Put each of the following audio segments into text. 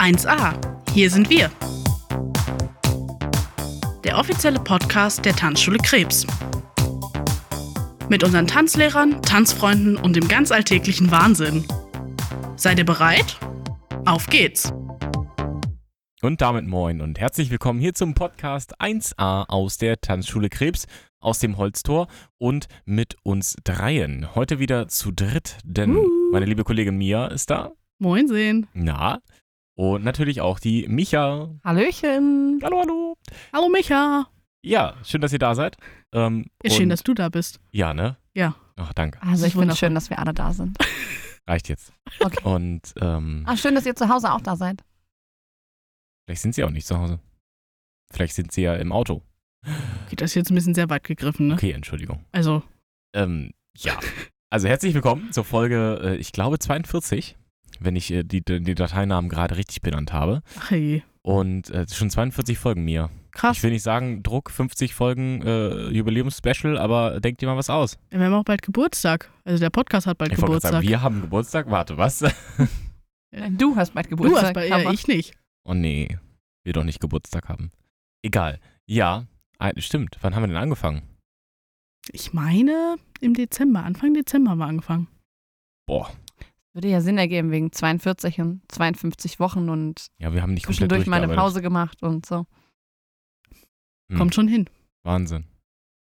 1a. Hier sind wir. Der offizielle Podcast der Tanzschule Krebs. Mit unseren Tanzlehrern, Tanzfreunden und dem ganz alltäglichen Wahnsinn. Seid ihr bereit? Auf geht's! Und damit moin und herzlich willkommen hier zum Podcast 1a aus der Tanzschule Krebs aus dem Holztor und mit uns dreien. Heute wieder zu dritt, denn Uh. meine liebe Kollegin Mia ist da. Moinsinn. Na. Und natürlich auch die Micha. Hallöchen. Hallo, hallo. Hallo Micha. Ja, schön, dass ihr da seid. Ähm, Ist schön, dass du da bist. Ja, ne? Ja. Ach, danke. Also ist ich finde es schön, dass wir alle da sind. Reicht jetzt. Okay. Und ähm, Ah, schön, dass ihr zu Hause auch da seid. vielleicht sind sie auch nicht zu Hause. Vielleicht sind sie ja im Auto. Okay, das ist jetzt ein bisschen sehr weit gegriffen, ne? Okay, Entschuldigung. Also, Ähm, ja. Also herzlich willkommen zur Folge, äh, ich glaube 42, wenn ich äh, die, die Dateinamen gerade richtig benannt habe. ach hey. Und äh, schon 42 Folgen mir. Krass. Ich will nicht sagen, Druck 50 Folgen äh, Jubiläums-Special, aber denkt dir mal was aus. Wir haben auch bald Geburtstag. Also der Podcast hat bald Ich Geburtstag. sagen, wir haben Geburtstag. Warte, was? Nein, Du hast bald du Geburtstag. hast bei ja, aber ich nicht. oh nee, wir doch nicht Geburtstag haben. Egal. Ja, stimmt. Wann haben wir denn angefangen? Ich meine im Dezember, Anfang Dezember haben wir angefangen. Boah. Würde ja Sinn ergeben wegen 42 und 52 Wochen und Ja, wir haben nicht zwischendurch mal eine durchgearbeitet. Pause gemacht und so. Hm. Kommt schon hin. Wahnsinn.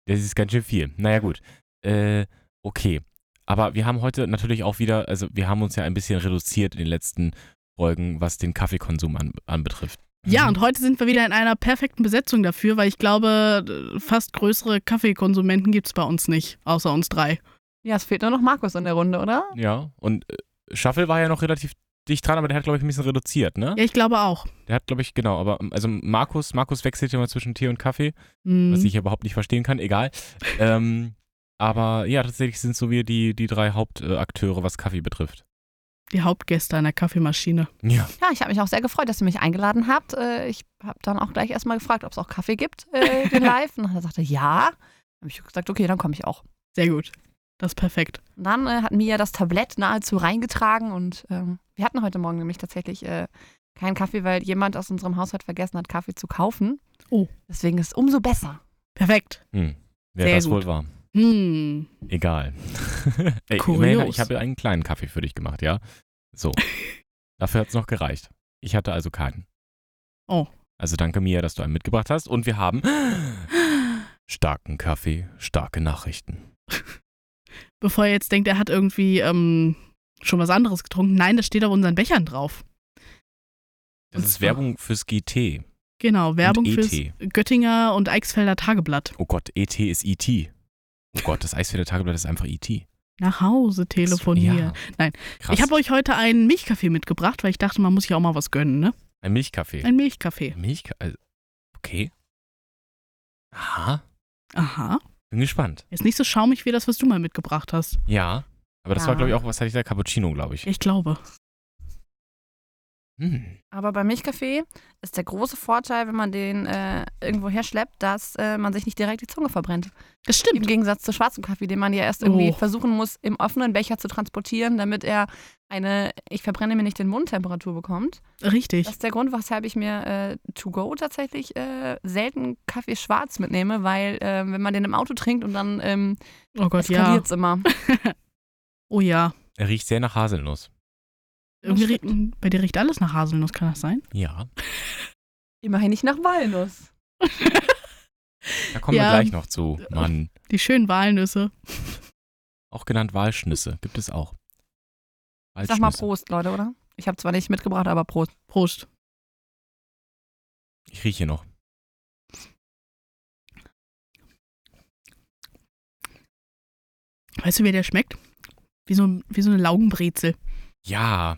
Das ist ganz schön viel. Naja, gut. Äh, okay. Aber wir haben heute natürlich auch wieder, also wir haben uns ja ein bisschen reduziert in den letzten Folgen, was den Kaffeekonsum an, anbetrifft. Ja, und heute sind wir wieder in einer perfekten Besetzung dafür, weil ich glaube, fast größere Kaffeekonsumenten gibt es bei uns nicht, außer uns drei. Ja, es fehlt nur noch Markus in der Runde, oder? Ja, und äh, Shuffle war ja noch relativ dicht dran, aber der hat, glaube ich, ein bisschen reduziert, ne? Ja, ich glaube auch. Der hat, glaube ich, genau, aber ähm, also Markus, Markus wechselt ja mal zwischen Tee und Kaffee, Mhm. was ich überhaupt nicht verstehen kann, egal. ähm, aber ja, tatsächlich sind so wir die, die drei Hauptakteure, was Kaffee betrifft. Die Hauptgäste einer Kaffeemaschine. Ja. Ja, ich habe mich auch sehr gefreut, dass ihr mich eingeladen habt. Äh, Ich habe dann auch gleich erstmal gefragt, ob es auch Kaffee gibt, äh, den Live. Und dann sagte er, ja. habe ich gesagt, okay, dann komme ich auch. Sehr gut. Das ist perfekt. Und dann äh, hat Mia das Tablett nahezu reingetragen und ähm, wir hatten heute Morgen nämlich tatsächlich äh, keinen Kaffee, weil jemand aus unserem Haushalt vergessen hat, Kaffee zu kaufen. Oh. Deswegen ist es umso besser. Perfekt. Hm. Wer Sehr das gut. wohl war. Hm. Egal. Ey, Kurios. ich habe ja einen kleinen Kaffee für dich gemacht, ja? So. Dafür hat es noch gereicht. Ich hatte also keinen. Oh. Also danke Mia, dass du einen mitgebracht hast. Und wir haben starken Kaffee, starke Nachrichten. Bevor ihr jetzt denkt, er hat irgendwie ähm, schon was anderes getrunken. Nein, das steht auf unseren Bechern drauf. Das Und ist zwar- Werbung fürs GT. Genau, Werbung ET. fürs Göttinger und Eichsfelder Tageblatt. Oh Gott, ET ist ET. Oh Gott, das Eisfelder Tageblatt ist einfach ET. Nach Hause telefonieren. Ja. Nein, Krass. Ich habe euch heute einen Milchkaffee mitgebracht, weil ich dachte, man muss ja auch mal was gönnen, ne? Ein Milchkaffee. Ein Milchkaffee. Milchkaffee. Okay. Aha. Aha. Bin gespannt. Ist nicht so schaumig wie das, was du mal mitgebracht hast. Ja. Aber das Ja. war, glaube ich, auch, was hatte ich da? Cappuccino, glaube ich. Ich glaube. Hm. Aber beim Milchkaffee ist der große Vorteil, wenn man den äh, irgendwo herschleppt, dass äh, man sich nicht direkt die Zunge verbrennt. Das Im stimmt. Gegensatz zu schwarzem Kaffee, den man ja erst irgendwie Oh. versuchen muss, im offenen Becher zu transportieren, damit er eine, ich verbrenne mir nicht den Mundtemperatur bekommt. Richtig. Das ist der Grund, weshalb ich mir äh, to go tatsächlich äh, selten Kaffee schwarz mitnehme, weil äh, wenn man den im Auto trinkt und dann ähm, Oh Gott, ja. eskaliert es immer. Oh ja. Er riecht sehr nach Haselnuss. Irgendwie bei dir riecht alles nach Haselnuss, kann das sein? Ja. Immerhin nicht nach Walnuss. Da kommen Ja. wir gleich noch zu. Mann. Die schönen Walnüsse. Auch genannt Walschnüsse. Gibt es auch. Ich sag mal. Prost, Leute, oder? Ich habe zwar nicht mitgebracht, aber Prost. Prost. Ich rieche noch. Weißt du, wie der schmeckt? Wie so, wie so eine Laugenbrezel. Ja.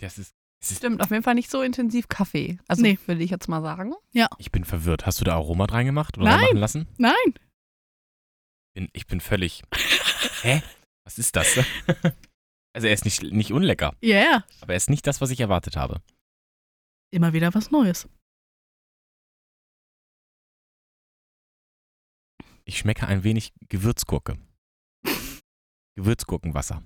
Das ist. Ist Stimmt, auf jeden Fall nicht so intensiv Kaffee. Also Nee. würde ich jetzt mal sagen. ich bin verwirrt. Hast du da Aroma reingemacht oder Nein. machen lassen? Nein. Bin, ich bin völlig. Hä? Was ist das? also er ist nicht, nicht unlecker, Ja, yeah. aber er ist nicht das, was ich erwartet habe. Immer wieder was Neues. Ich schmecke ein wenig Gewürzgurke. Gewürzgurkenwasser.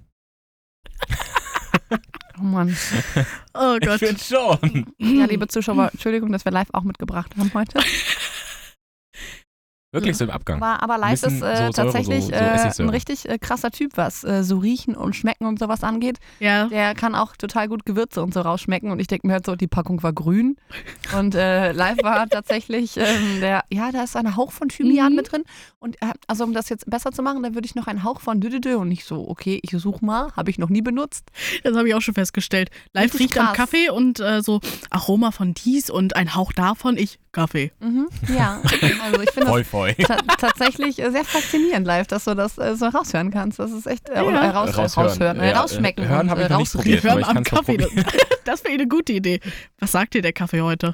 Oh Mann. Oh Ich Gott. finde schon. Ja, liebe Zuschauer, Entschuldigung, dass wir live auch mitgebracht haben heute. Wirklich so im Abgang. Aber, aber live ist äh, so Säure, tatsächlich so- so äh, ein Essigsäure. richtig äh, krasser Typ, was äh, so riechen und schmecken und sowas angeht. Ja. Der kann auch total gut Gewürze und so rausschmecken. Und ich denke mir halt so, die Packung war grün. Und äh, live war tatsächlich ähm, der, ja, da ist ein Hauch von Thymian Mhm. mit drin. Und äh, also um das jetzt besser zu machen, da würde ich noch einen Hauch von Düdüdü und nicht so, okay, ich suche mal, habe ich noch nie benutzt. Das habe ich auch schon festgestellt. Live riecht am. Kaffee und äh, so Aroma von dies und ein Hauch davon, ich Kaffee. Mhm, ja, also ich finde das Voll, voll. ta tatsächlich äh, sehr faszinierend live, dass du das äh, so raushören kannst. Das ist echt, äh, oder, äh, raus, Raushören. raushören, äh, Ja, rausschmecken äh, hören und hab ich äh, noch nicht probiert. Hören am Kaffee. probieren. Das wäre eine gute Idee. Was sagt dir der Kaffee heute?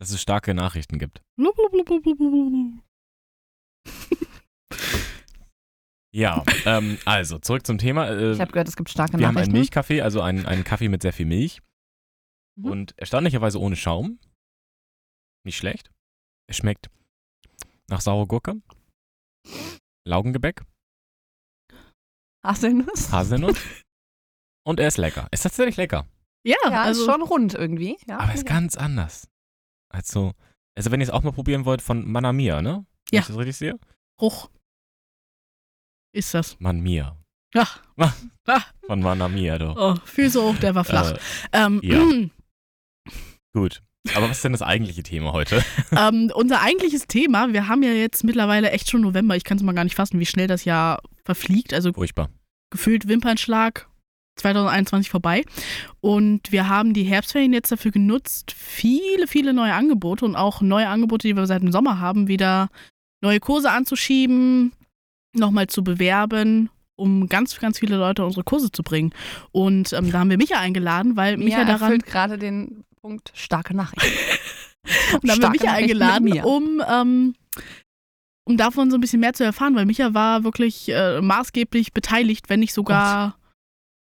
Dass es starke Nachrichten gibt. Blub, blub, blub, blub, blub, blub. Ja, ähm, also zurück zum Thema. Äh, Ich habe gehört, es gibt starke wir haben einen Nachrichten. Milchkaffee, also einen, einen Kaffee mit sehr viel Milch. Mhm. Und erstaunlicherweise ohne Schaum. Nicht schlecht. Es schmeckt nach saure Gurke, Laugengebäck, Haselnuss. Haselnuss. und er ist lecker. Ist tatsächlich lecker. Ja, Ja, also ist schon rund irgendwie. Ja, Aber ist ganz anders. Also, also wenn ihr es auch mal probieren wollt, von Manamia, ne? Wenn Ja. Ich das richtig sehe? Bruch. Ist das. Manmia. Ach, Von Manamia, du. oh, Füße hoch, der war flach. Äh, ähm, ja. gut. Aber was ist denn das eigentliche Thema heute? ähm, unser eigentliches Thema, wir haben ja jetzt mittlerweile echt schon November, ich kann es mal gar nicht fassen, wie schnell das Jahr verfliegt. Also Furchtbar. gefühlt Wimpernschlag 2021 vorbei. Und wir haben die Herbstferien jetzt dafür genutzt, viele, viele neue Angebote und auch neue Angebote, die wir seit dem Sommer haben, wieder neue Kurse anzuschieben, nochmal zu bewerben, um ganz, ganz viele Leute unsere Kurse zu bringen. Und ähm, da haben wir Micha eingeladen, weil Micha Mia daran erfüllt gerade den Punkt starke Nachrichten. Und dann haben wir Micha eingeladen, um, ähm, um davon so ein bisschen mehr zu erfahren, weil Micha war wirklich äh, maßgeblich beteiligt, wenn nicht sogar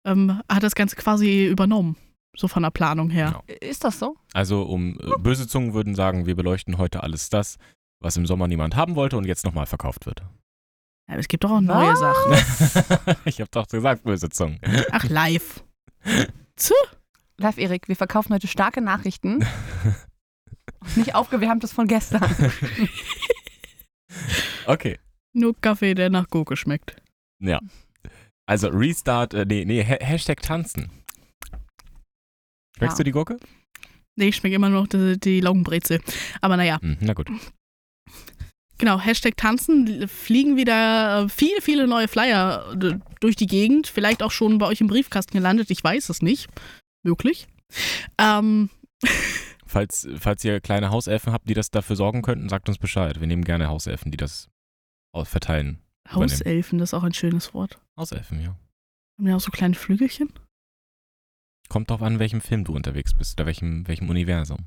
ähm, hat das Ganze quasi übernommen, so von der Planung her. Ja. Ist das so? Also, um äh, böse Zungen würden sagen, wir beleuchten heute alles das, was im Sommer niemand haben wollte und jetzt nochmal verkauft wird. Ja, aber es gibt doch auch neue Was? Sachen. ich habe doch gesagt, böse Zungen. Ach, live. Live, Erik, wir verkaufen heute starke Nachrichten. Nicht aufgewärmtes von gestern. Okay. Nur Kaffee, der nach Gurke schmeckt. Ja. Also Restart, äh, nee, nee, Ha- Hashtag tanzen. Schmeckst Ja. du die Gurke? Nee, ich schmecke immer noch die, die Laugenbrezel. Aber naja, Hm, na gut. genau, Hashtag tanzen, fliegen wieder viele, viele neue Flyer äh, durch die Gegend. Vielleicht auch schon bei euch im Briefkasten gelandet, ich weiß es nicht. Möglich. Ähm, Falls, falls ihr kleine Hauselfen habt, die das dafür sorgen könnten, sagt uns Bescheid. Wir nehmen gerne Hauselfen, die das verteilen. Übernehmen. Hauselfen, das ist auch ein schönes Wort. Hauselfen, ja. Haben die auch so kleine Flügelchen? Kommt drauf an, welchem Film du unterwegs bist oder welchem, welchem Universum.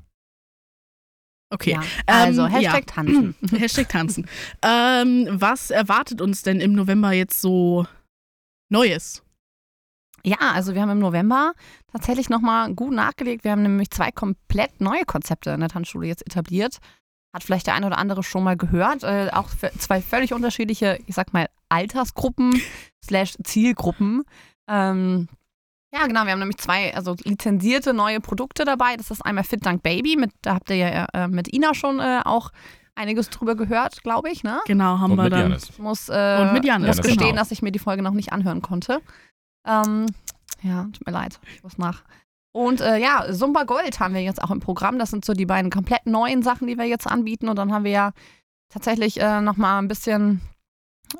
Okay. Ja. Also, Ähm, Hashtag ja. tanzen. Hashtag tanzen. ähm, was erwartet uns denn im November jetzt so Neues? Ja, also wir haben im November tatsächlich nochmal gut nachgelegt. Wir haben nämlich zwei komplett neue Konzepte in der Tanzschule jetzt etabliert. Hat vielleicht der eine oder andere schon mal gehört. Äh, auch für zwei völlig unterschiedliche, ich sag mal, Altersgruppen slash Zielgruppen. Ähm, ja, genau, wir haben nämlich zwei, also lizenzierte neue Produkte dabei. Das ist einmal Fit Dank Baby, mit, da habt ihr ja äh, mit Ina schon äh, auch einiges drüber gehört, glaube ich, ne? Genau, haben Und wir mit dann. Janis. Ich muss, äh, Und mit Janis, muss genau. gestehen, dass ich mir die Folge noch nicht anhören konnte. Ähm, ja, tut mir leid. Ich muss nach. Und äh, ja, Zumba Gold haben wir jetzt auch im Programm. Das sind so die beiden komplett neuen Sachen, die wir jetzt anbieten. Und dann haben wir ja tatsächlich äh, nochmal ein bisschen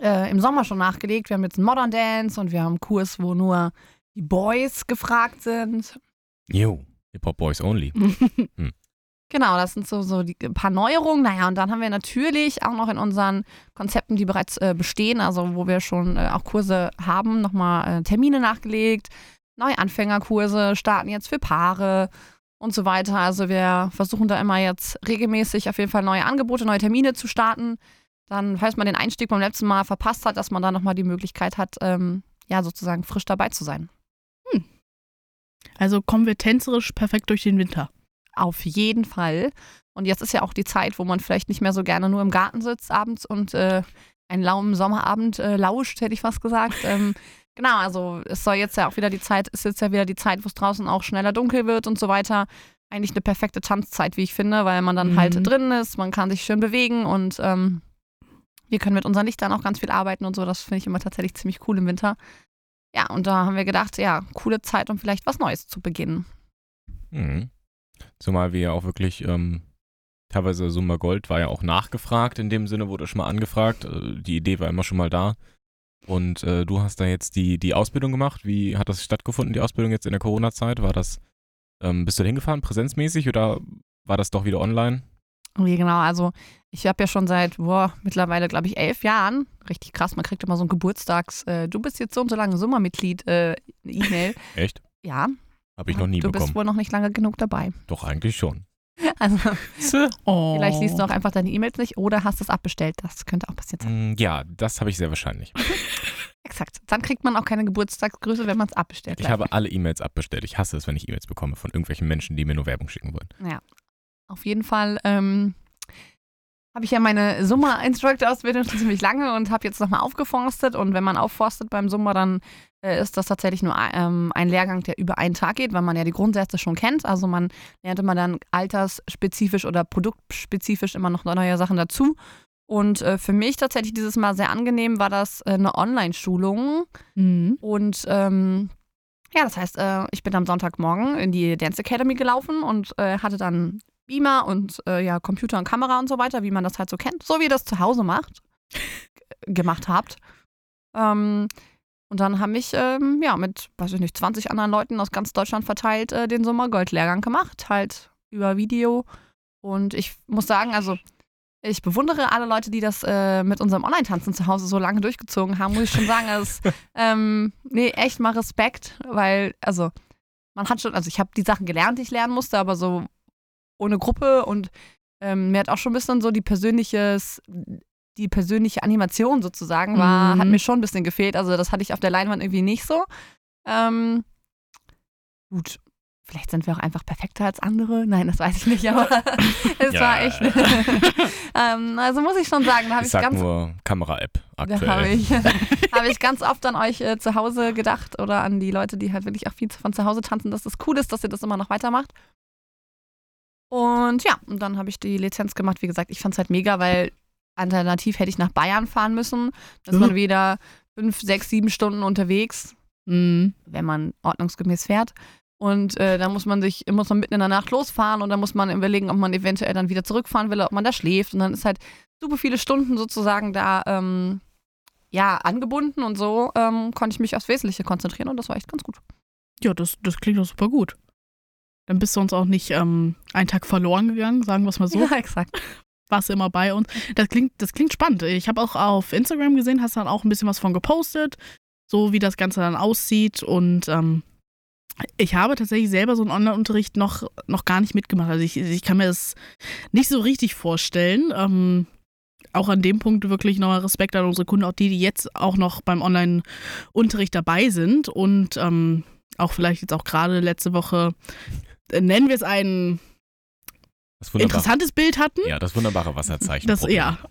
äh, im Sommer schon nachgelegt. Wir haben jetzt einen Modern Dance und wir haben einen Kurs, wo nur die Boys gefragt sind. Jo, Hip-Hop Boys Only. Genau, das sind so, so die, ein paar Neuerungen. Naja, und dann haben wir natürlich auch noch in unseren Konzepten, die bereits äh, bestehen, also wo wir schon äh, auch Kurse haben, nochmal äh, Termine nachgelegt. Neuanfängerkurse starten jetzt für Paare und so weiter. Also wir versuchen da immer jetzt regelmäßig auf jeden Fall neue Angebote, neue Termine zu starten. Dann, falls man den Einstieg beim letzten Mal verpasst hat, dass man da nochmal die Möglichkeit hat, ähm, ja, sozusagen frisch dabei zu sein. Also kommen wir tänzerisch perfekt durch den Winter. Auf jeden Fall. Und jetzt ist ja auch die Zeit, wo man vielleicht nicht mehr so gerne nur im Garten sitzt abends und äh, einen lauen Sommerabend äh, lauscht, hätte ich fast gesagt. Ähm, Genau, also es soll jetzt ja auch wieder die Zeit, ist jetzt ja wieder die Zeit, wo es draußen auch schneller dunkel wird und so weiter. Eigentlich eine perfekte Tanzzeit, wie ich finde, weil man dann halt Mhm. drin ist, man kann sich schön bewegen und ähm, wir können mit unseren Lichtern auch ganz viel arbeiten und so. Das finde ich immer tatsächlich ziemlich cool im Winter. Ja, und da haben wir gedacht, ja, coole Zeit, um vielleicht was Neues zu beginnen. Mhm. Zumal wir ja auch wirklich, ähm, teilweise Summa Gold war ja auch nachgefragt, in dem Sinne wurde schon mal angefragt. Äh, die Idee war immer schon mal da. Und äh, du hast da jetzt die, die Ausbildung gemacht. Wie hat das stattgefunden, die Ausbildung jetzt in der Corona-Zeit? War das, ähm, bist du da hingefahren, präsenzmäßig oder war das doch wieder online? Nee, genau, also ich habe ja schon seit, boah, mittlerweile, glaube ich, elf Jahren, richtig krass, man kriegt immer so ein Geburtstags, äh, du bist jetzt so und so lange Sommermitglied, äh. Echt? Ja, Habe ich noch nie du bekommen. bist wohl noch nicht lange genug dabei. Doch, eigentlich schon. Also Oh. vielleicht liest du auch einfach deine E-Mails nicht oder hast es abbestellt. Das könnte auch passiert sein. Mm, Ja, das habe ich sehr wahrscheinlich. Exakt. Dann kriegt man auch keine Geburtstagsgrüße, wenn man es abbestellt. Ich habe alle E-Mails abbestellt. Ich hasse es, wenn ich E-Mails bekomme von irgendwelchen Menschen, die mir nur Werbung schicken wollen. Auf jeden Fall ähm, habe ich ja meine Summa-Instructor-Ausbildung schon ziemlich lange und habe jetzt nochmal aufgeforstet. Und wenn man aufforstet beim Summa, dann ist das tatsächlich nur ähm, ein Lehrgang, der über einen Tag geht, weil man ja die Grundsätze schon kennt. Also man lernt immer dann altersspezifisch oder produktspezifisch immer noch neue Sachen dazu. Und äh, für mich tatsächlich dieses Mal sehr angenehm war das äh, eine Online-Schulung. Mhm. Und ähm, ja, das heißt, äh, ich bin am Sonntagmorgen in die Dance Academy gelaufen und äh, hatte dann Beamer und äh, ja, Computer und Kamera und so weiter, wie man das halt so kennt, so wie ihr das zu Hause macht, gemacht habt. Ähm, und dann haben mich ähm, ja mit, weiß ich nicht, 20 anderen Leuten aus ganz Deutschland verteilt äh, den Sommergold-Lehrgang gemacht, halt über Video. Und ich muss sagen, also ich bewundere alle Leute, die das äh, mit unserem Online-Tanzen zu Hause so lange durchgezogen haben, muss ich schon sagen. Also, ähm, nee, echt mal Respekt, weil, also, man hat schon, also ich habe die Sachen gelernt, die ich lernen musste, aber so ohne Gruppe und ähm, mir hat auch schon ein bisschen so die persönliches, die persönliche Animation sozusagen war, Mhm. hat mir schon ein bisschen gefehlt. Also das hatte ich auf der Leinwand irgendwie nicht so. Ähm, gut, vielleicht sind wir auch einfach perfekter als andere. Nein, das weiß ich nicht, aber es Ja. war echt. ähm, also muss ich schon sagen, da habe Ich ich, sag ganz nur Kamera-App da aktuell. habe ich, hab ich ganz oft an euch äh, zu Hause gedacht oder an die Leute, die halt wirklich auch viel von zu Hause tanzen, dass das cool ist, dass ihr das immer noch weitermacht. Und ja, und dann habe ich die Lizenz gemacht. Wie gesagt, ich fand es halt mega, weil alternativ hätte ich nach Bayern fahren müssen. Da ist Mhm. man wieder fünf, sechs, sieben Stunden unterwegs, Mhm. wenn man ordnungsgemäß fährt. Und äh, da muss man sich, muss man mitten in der Nacht losfahren und dann muss man überlegen, ob man eventuell dann wieder zurückfahren will, ob man da schläft. Und dann ist halt super viele Stunden sozusagen da ähm, ja, angebunden und so ähm, konnte ich mich aufs Wesentliche konzentrieren und das war echt ganz gut. Ja, das, das klingt doch super gut. Dann bist du uns auch nicht ähm, einen Tag verloren gegangen, sagen wir es mal so. Ja, exakt. Warst du immer bei uns. Das klingt, das klingt spannend. Ich habe auch auf Instagram gesehen, hast dann auch ein bisschen was von gepostet, so wie das Ganze dann aussieht. Und ähm, ich habe tatsächlich selber so einen Online-Unterricht noch, noch gar nicht mitgemacht. Also ich, ich kann mir das nicht so richtig vorstellen. Ähm, auch an dem Punkt wirklich nochmal Respekt an unsere Kunden, auch die, die jetzt auch noch beim Online-Unterricht dabei sind und ähm, auch vielleicht jetzt auch gerade letzte Woche, äh, nennen wir es ein Das wunderbare, interessantes Bild hatten. ja, das wunderbare Wasserzeichen. Das, ja,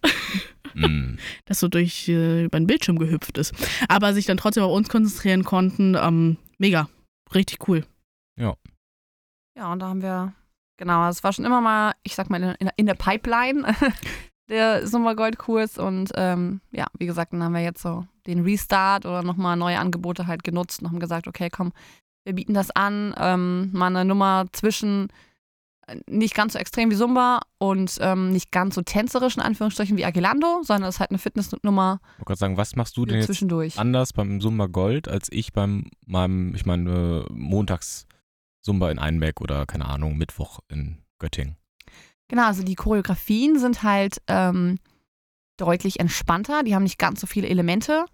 Mm. das so durch äh, über den Bildschirm gehüpft ist. Aber sich dann trotzdem auf uns konzentrieren konnten, ähm, mega. Richtig cool. Ja, und da haben wir, genau, es war schon immer mal, ich sag mal, in, in der Pipeline der Sommergoldkurs und ähm, ja, wie gesagt, dann haben wir jetzt so den Restart oder nochmal neue Angebote halt genutzt und haben gesagt, okay, komm, wir bieten das an, ähm, mal eine Nummer zwischen nicht ganz so extrem wie Zumba und ähm, nicht ganz so tänzerisch in Anführungsstrichen wie Agilando, sondern es ist halt eine Fitnessnummer Ich wollte gerade sagen, was machst du denn jetzt anders beim Sumba Gold als ich beim meinem, ich meine, montags Sumba in Einbeck oder keine Ahnung, Mittwoch in Göttingen. Genau, also die Choreografien sind halt ähm, deutlich entspannter. Die haben nicht ganz so viele Elemente.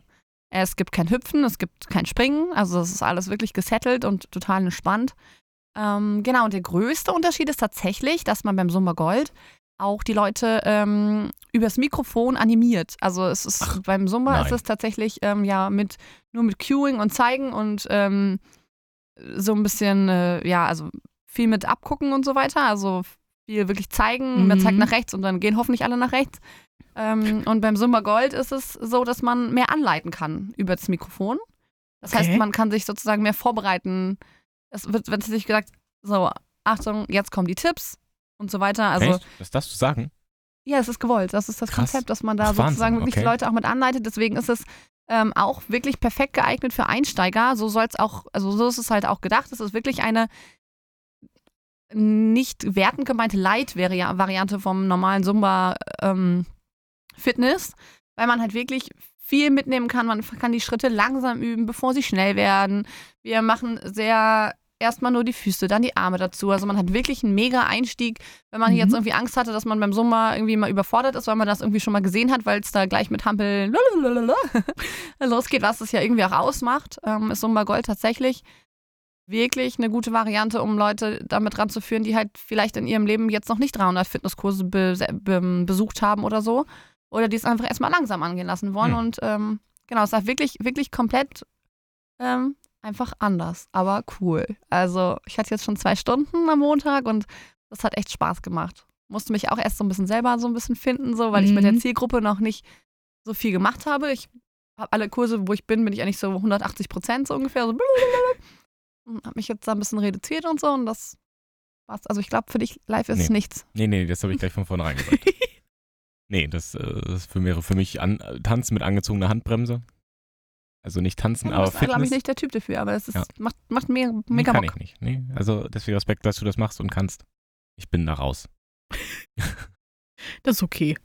Es gibt kein Hüpfen, es gibt kein Springen. Also es ist alles wirklich gesettelt und total entspannt. Ähm, genau, und der größte Unterschied ist tatsächlich, dass man beim Zumba Gold auch die Leute ähm, übers Mikrofon animiert. Also es ist Ach, beim nein. ist es tatsächlich ähm, ja mit nur mit Cueing und Zeigen und ähm, so ein bisschen äh, ja also viel mit abgucken und so weiter. Also viel wirklich zeigen, man Mhm. zeigt nach rechts und dann gehen hoffentlich alle nach rechts. Ähm, und beim Zumba Gold ist es so, dass man mehr anleiten kann über das Mikrofon. Das Okay. heißt, man kann sich sozusagen mehr vorbereiten. Es wird, wenn sich gesagt, so, Achtung, jetzt kommen die Tipps und so weiter. Also, Echt? Das darfst du sagen? ja, es ist gewollt. Das ist das Krass. Konzept, dass man da Ach, Wahnsinn, sozusagen wirklich okay. die Leute auch mit anleitet. Deswegen ist es ähm, auch wirklich perfekt geeignet für Einsteiger. So soll es auch, also so ist es halt auch gedacht. Es ist wirklich eine nicht wertend gemeinte Light-Variante vom normalen Zumba ähm, Fitness, weil man halt wirklich viel mitnehmen kann. Man kann die Schritte langsam üben, bevor sie schnell werden. Wir machen sehr erstmal nur die Füße, dann die Arme dazu. Also man hat wirklich einen mega Einstieg, wenn man Mhm. jetzt irgendwie Angst hatte, dass man beim Zumba irgendwie mal überfordert ist, weil man das irgendwie schon mal gesehen hat, weil es da gleich mit Hampeln losgeht, was es ja irgendwie auch ausmacht, ähm, ist Zumba Gold tatsächlich wirklich eine gute Variante, um Leute damit ranzuführen, die halt vielleicht in ihrem Leben jetzt noch nicht 300 Fitnesskurse be be besucht haben oder so. Oder die es einfach erstmal langsam angehen lassen wollen. Hm. Und ähm, genau, es war wirklich, wirklich komplett ähm, einfach anders, aber cool. Also ich hatte jetzt schon zwei Stunden am Montag und das hat echt Spaß gemacht. Musste mich auch erst so ein bisschen selber so ein bisschen finden, so, weil ich mit der Mhm. Zielgruppe noch nicht so viel gemacht habe. Ich habe alle Kurse, wo ich bin, bin ich eigentlich so 180 Prozent so ungefähr. So und habe mich jetzt da ein bisschen reduziert und so und das war's. Also ich glaube, für dich live ist es Nee. nichts. Nee, nee, das habe ich gleich von vornherein gesagt. nee, das, äh, das für- wäre für mich an, Tanzen mit angezogener Handbremse. Also nicht tanzen, Ja, aber glaube Fitness. ich, nicht der Typ dafür, aber es ist, Ja. macht, macht mega, Nee, kann Bock. ich nicht. Nee, also deswegen Respekt, dass du das machst und kannst. Ich bin da raus. Das ist okay.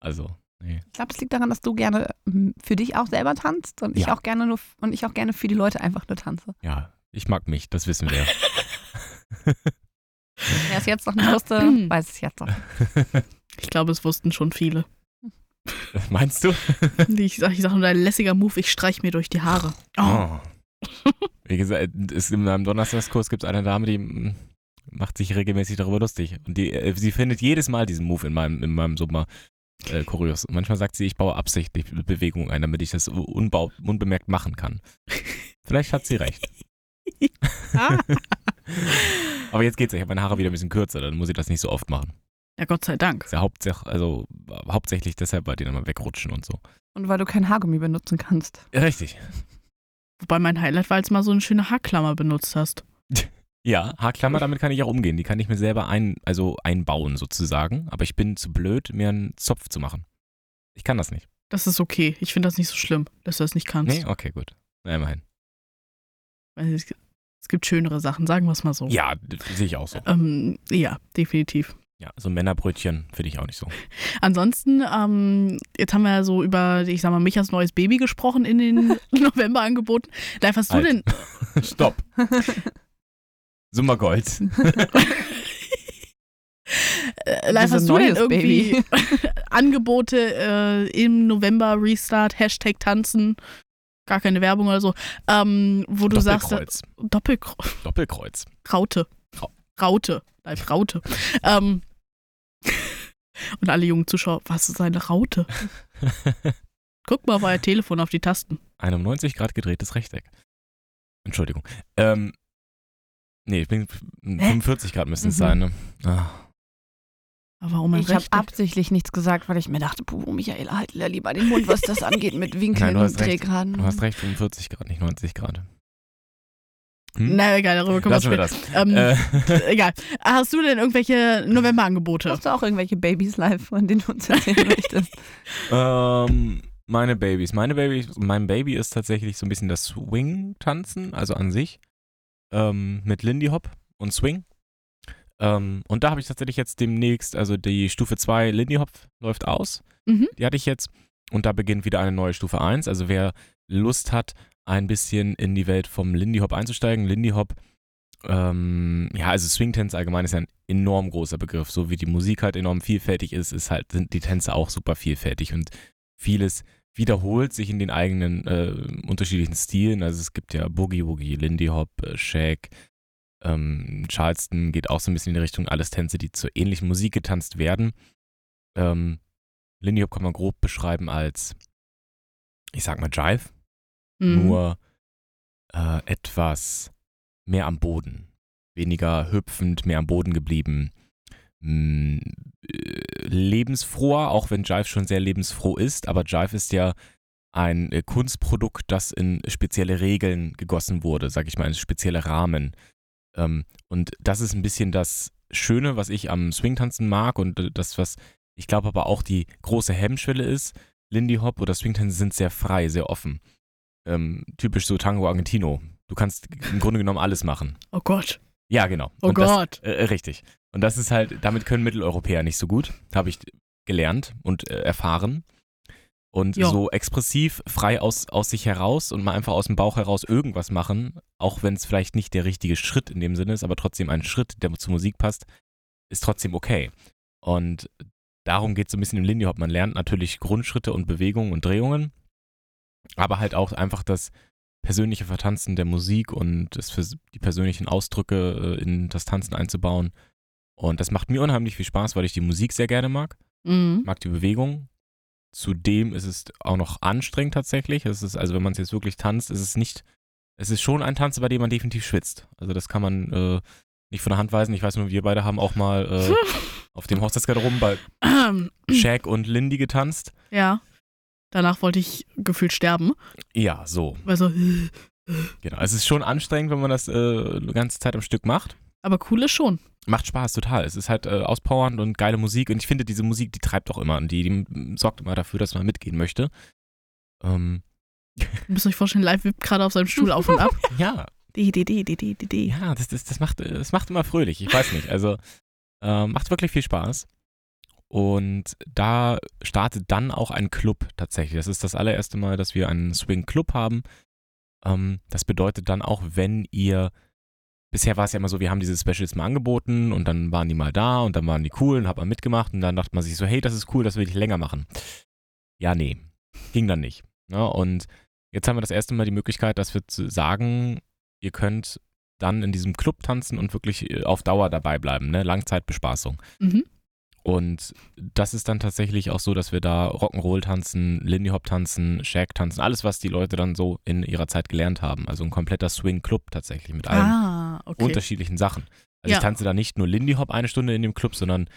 Also, nee. Ich glaube, es liegt daran, dass du gerne mm, für dich auch selber tanzt und ich Ja. auch gerne nur und ich auch gerne für die Leute einfach nur tanze. Ja, ich mag mich, das wissen wir. Wer es jetzt noch nicht wusste, weiß es jetzt noch. Ich glaube, es wussten schon viele. Meinst du? Ich sag, ich sag nur, dein lässiger Move, ich streich mir durch die Haare. Oh. Oh. Wie gesagt, es, in meinem Donnerstagskurs gibt es eine Dame, die mm, macht sich regelmäßig darüber lustig. Und die, äh, sie findet jedes Mal diesen Move in meinem, in meinem Sommer äh, kurios. Und manchmal sagt sie, ich baue absichtlich Bewegung ein, damit ich das unbau, unbemerkt machen kann. Vielleicht hat sie recht. Ah. Aber jetzt geht's. Ich habe meine Haare wieder ein bisschen kürzer, dann muss ich das nicht so oft machen. Ja, Gott sei Dank. Ist ja hauptsächlich, also, hauptsächlich deshalb, weil die dann mal wegrutschen und so. Und weil du kein Haargummi benutzen kannst. Ja, richtig. Wobei mein Highlight war, als du mal so eine schöne Haarklammer benutzt hast. Ja, Haarklammer, damit kann ich auch umgehen. Die kann ich mir selber ein, also einbauen sozusagen. Aber ich bin zu blöd, mir einen Zopf zu machen. Ich kann das nicht. Das ist okay. Ich finde das nicht so schlimm, dass du das nicht kannst. Nee, okay, gut. Na, immerhin. Es gibt schönere Sachen, sagen wir es mal so. Ja, sehe ich auch so. Ähm, ja, definitiv. Ja, so Männerbrötchen finde ich auch nicht so. Ansonsten, ähm, jetzt haben wir ja so über, ich sag mal, Michas neues Baby gesprochen in den Novemberangeboten. Live, hast du Halt. denn, Stopp. Summa Gold. äh, live, hast du denn neues irgendwie Angebote äh, im November Restart, Hashtag tanzen, gar keine Werbung oder so, ähm, wo du sagst, Doppelkreuz. Doppelkreuz, Doppelkreuz. Raute, Rau- Raute, live Raute. ähm, und alle jungen Zuschauer, was ist eine Raute? Guck mal auf euer Telefon auf die Tasten. Ein um 90 Grad gedrehtes Rechteck. Entschuldigung. Ähm, nee, ich bin 45 Grad müssen es Mhm. sein, ne? Ah. Aber warum ein Ich habe absichtlich nichts gesagt, weil ich mir dachte, puh, Michaela, halt lieber den Mund, was das angeht mit Winkeln Nein, und recht. Drehgraden. Du hast recht, 45 Grad, nicht 90 Grad. Hm? Na egal, darüber wir Lassen wir das. Ähm, Äh, Egal. Hast du denn irgendwelche Novemberangebote? Hast du auch irgendwelche Babys live, von denen du uns erzählen möchtest? ähm, meine Babys. Meine Babys, mein Baby ist tatsächlich so ein bisschen das Swing-Tanzen, also an sich. Ähm, mit Lindy Hop und Swing. Ähm, und da habe ich tatsächlich jetzt demnächst, also die Stufe 2 Lindy Hop läuft aus. Mhm. Die hatte ich jetzt. Und da beginnt wieder eine neue Stufe 1. Also wer Lust hat, ein bisschen in die Welt vom Lindy Hop einzusteigen. Lindy Hop, ähm, ja, also Swing Dance allgemein ist ja ein enorm großer Begriff. So wie die Musik halt enorm vielfältig ist, ist halt, sind die Tänze auch super vielfältig und vieles wiederholt sich in den eigenen äh, unterschiedlichen Stilen. Also es gibt ja Boogie Woogie, Lindy Hop, äh, Shake, ähm, Charleston geht auch so ein bisschen in die Richtung alles Tänze, die zur ähnlichen Musik getanzt werden. Ähm, Lindy Hop kann man grob beschreiben als, ich sag mal, Jive, Mhm. nur äh, etwas mehr am Boden. Weniger hüpfend, mehr am Boden geblieben. Mm, äh, lebensfroher, auch wenn Jive schon sehr lebensfroh ist, aber Jive ist ja ein äh, Kunstprodukt, das in spezielle Regeln gegossen wurde, sag ich mal, in spezielle Rahmen. Ähm, und das ist ein bisschen das Schöne, was ich am Swingtanzen mag und äh, das, was ich glaube aber auch die große Hemmschwelle ist. Lindy Hop oder Swingtanzen sind sehr frei, sehr offen. Ähm, typisch so Tango Argentino. Du kannst im Grunde genommen alles machen. Oh Gott. Ja, genau. Oh Und Gott. Das, äh, richtig. Und das ist halt, damit können Mitteleuropäer nicht so gut, habe ich gelernt und äh, erfahren. Und Ja. so expressiv, frei aus, aus sich heraus und mal einfach aus dem Bauch heraus irgendwas machen, auch wenn es vielleicht nicht der richtige Schritt in dem Sinne ist, aber trotzdem ein Schritt, der zur Musik passt, ist trotzdem okay. Und darum geht es so ein bisschen im Lindy Hop. Man lernt natürlich Grundschritte und Bewegungen und Drehungen, aber halt auch einfach das persönliche Vertanzen der Musik und das, für die persönlichen Ausdrücke äh, in das Tanzen einzubauen. Und das macht mir unheimlich viel Spaß, weil ich die Musik sehr gerne mag, Mhm. mag die Bewegung. Zudem ist es auch noch anstrengend tatsächlich. Es ist, also wenn man es jetzt wirklich tanzt, ist es nicht, es ist schon ein Tanz, bei dem man definitiv schwitzt. Also das kann man äh, nicht von der Hand weisen. Ich weiß nur, wir beide haben auch mal äh, auf dem Hochzeitsgarderoben bei Shaq und Lindy getanzt. Ja. Danach wollte ich gefühlt sterben. Ja, so. Weil so, Genau. Es ist schon anstrengend, wenn man das äh, eine ganze Zeit am Stück macht. aber cool ist schon. Macht Spaß, total. Es ist halt äh, auspowernd und geile Musik. Und ich finde, diese Musik, die treibt auch immer und die, die sorgt immer dafür, dass man mitgehen möchte. Ähm, Ihr müsst euch vorstellen, live wippt gerade auf seinem Stuhl auf und ab. ja, Die, die, die, die, die, die, die. ja, das, das, das, macht, das macht immer fröhlich. Ich weiß nicht. Also, äh, macht wirklich viel Spaß. Und da startet dann auch ein Club tatsächlich. Das ist das allererste Mal, dass wir einen Swing Club haben. Ähm, das bedeutet dann auch, wenn ihr Bisher war es ja immer so, wir haben diese Specials mal angeboten und dann waren die mal da und dann waren die cool und hat man mitgemacht und dann dachte man sich so, hey, das ist cool, das will ich länger machen. Ja, nee, ging dann nicht. Ne? Und jetzt haben wir das erste Mal die Möglichkeit, dass wir sagen, ihr könnt dann in diesem Club tanzen und wirklich äh, auf Dauer dabei bleiben, ne? Langzeitbespaßung. Mhm. Und das ist dann tatsächlich auch so, dass wir da Rock'n'Roll tanzen, Lindy Hop tanzen, Shag tanzen, alles, was die Leute dann so in ihrer Zeit gelernt haben. Also ein kompletter Swing-Club tatsächlich mit allen Ah, okay. unterschiedlichen Sachen. Also Ja. ich tanze da nicht nur Lindy Hop eine Stunde in dem Club, sondern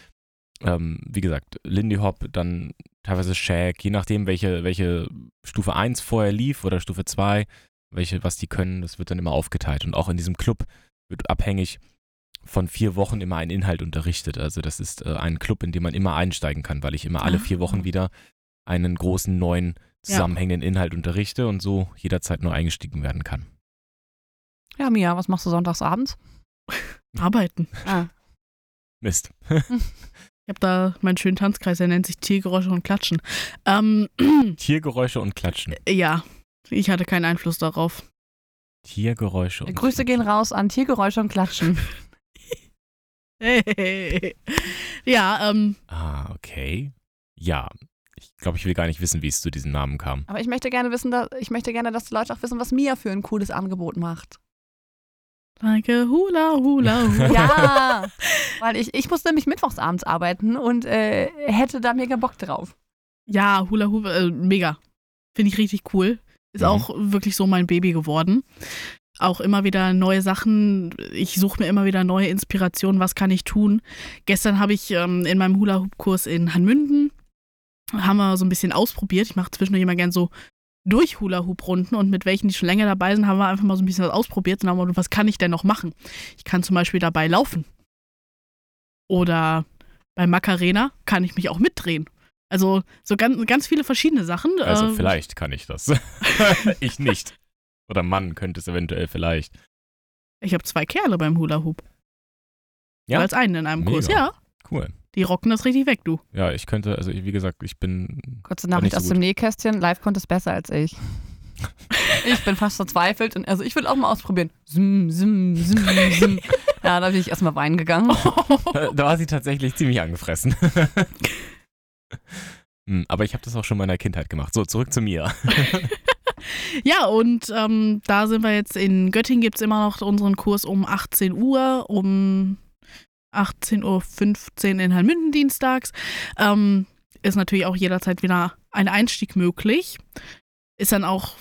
ähm, wie gesagt, Lindy Hop, dann teilweise Shag, je nachdem, welche, welche Stufe 1 vorher lief oder Stufe 2, welche, was die können, das wird dann immer aufgeteilt. Und auch in diesem Club wird abhängig von vier Wochen immer ein Inhalt unterrichtet. Also das ist äh, ein Club, in dem man immer einsteigen kann, weil ich immer alle vier Ah. Wochen wieder einen großen neuen zusammenhängenden Inhalt unterrichte und so jederzeit nur eingestiegen werden kann. Ja, Mia, was machst du sonntags abends? Arbeiten. Ah. Mist. Ich habe da meinen schönen Tanzkreis, der nennt sich Tiergeräusche und Klatschen. Ähm, Tiergeräusche und Klatschen. ja, ich hatte keinen Einfluss darauf. Tiergeräusche und Grüße gehen raus an Tiergeräusche und Klatschen. Hey. Ja, ähm, Ah, okay. Ja. Ich glaube, ich will gar nicht wissen, wie es zu diesem Namen kam. Aber ich möchte gerne wissen, dass, ich möchte gerne, dass die Leute auch wissen, was Mia für ein cooles Angebot macht. danke, hula, hula, hula. Ja, weil ich, ich muss nämlich mittwochsabends arbeiten und äh, hätte da mega Bock drauf. Ja, Hula Hoop, äh, mega. Finde ich richtig cool. Ist Mhm. auch wirklich so mein Baby geworden. Auch immer wieder neue Sachen. Ich suche mir immer wieder neue Inspirationen. Was kann ich tun? Gestern habe ich ähm, in meinem Hula Hoop Kurs in Hanmünden haben wir so ein bisschen ausprobiert. Ich mache zwischendurch immer gern so durch Hula Hoop Runden und mit welchen, die schon länger dabei sind, haben wir einfach mal so ein bisschen was ausprobiert und haben gesagt, was kann ich denn noch machen? Ich kann zum Beispiel dabei laufen. Oder bei Macarena kann ich mich auch mitdrehen. Also so ganz, ganz viele verschiedene Sachen. Also Äh, vielleicht kann ich das. ich nicht. Oder Mann könnte es eventuell vielleicht. Ich habe zwei Kerle beim Hula Hoop. Ja? Als einen in einem Kurs. Mega. Ja, Cool. die rocken das richtig weg, du. Ja, ich könnte, also ich- wie gesagt, ich bin. Kurze Nachricht so aus dem. Nähkästchen. Live konnte es besser als ich. Ich bin fast verzweifelt und also ich will auch mal ausprobieren. Sim, sim, sim, sim. Ja, da bin ich erstmal weinen gegangen. da war sie tatsächlich ziemlich angefressen. Hm, Aber ich habe das auch schon in meiner Kindheit gemacht. So, zurück zu mir. Ja, und ähm, da sind wir jetzt in Göttingen, gibt es immer noch unseren Kurs um 18 Uhr, um 18.15 Uhr in Halmünden dienstags. Ähm, ist natürlich auch jederzeit wieder ein Einstieg möglich. Ist dann auch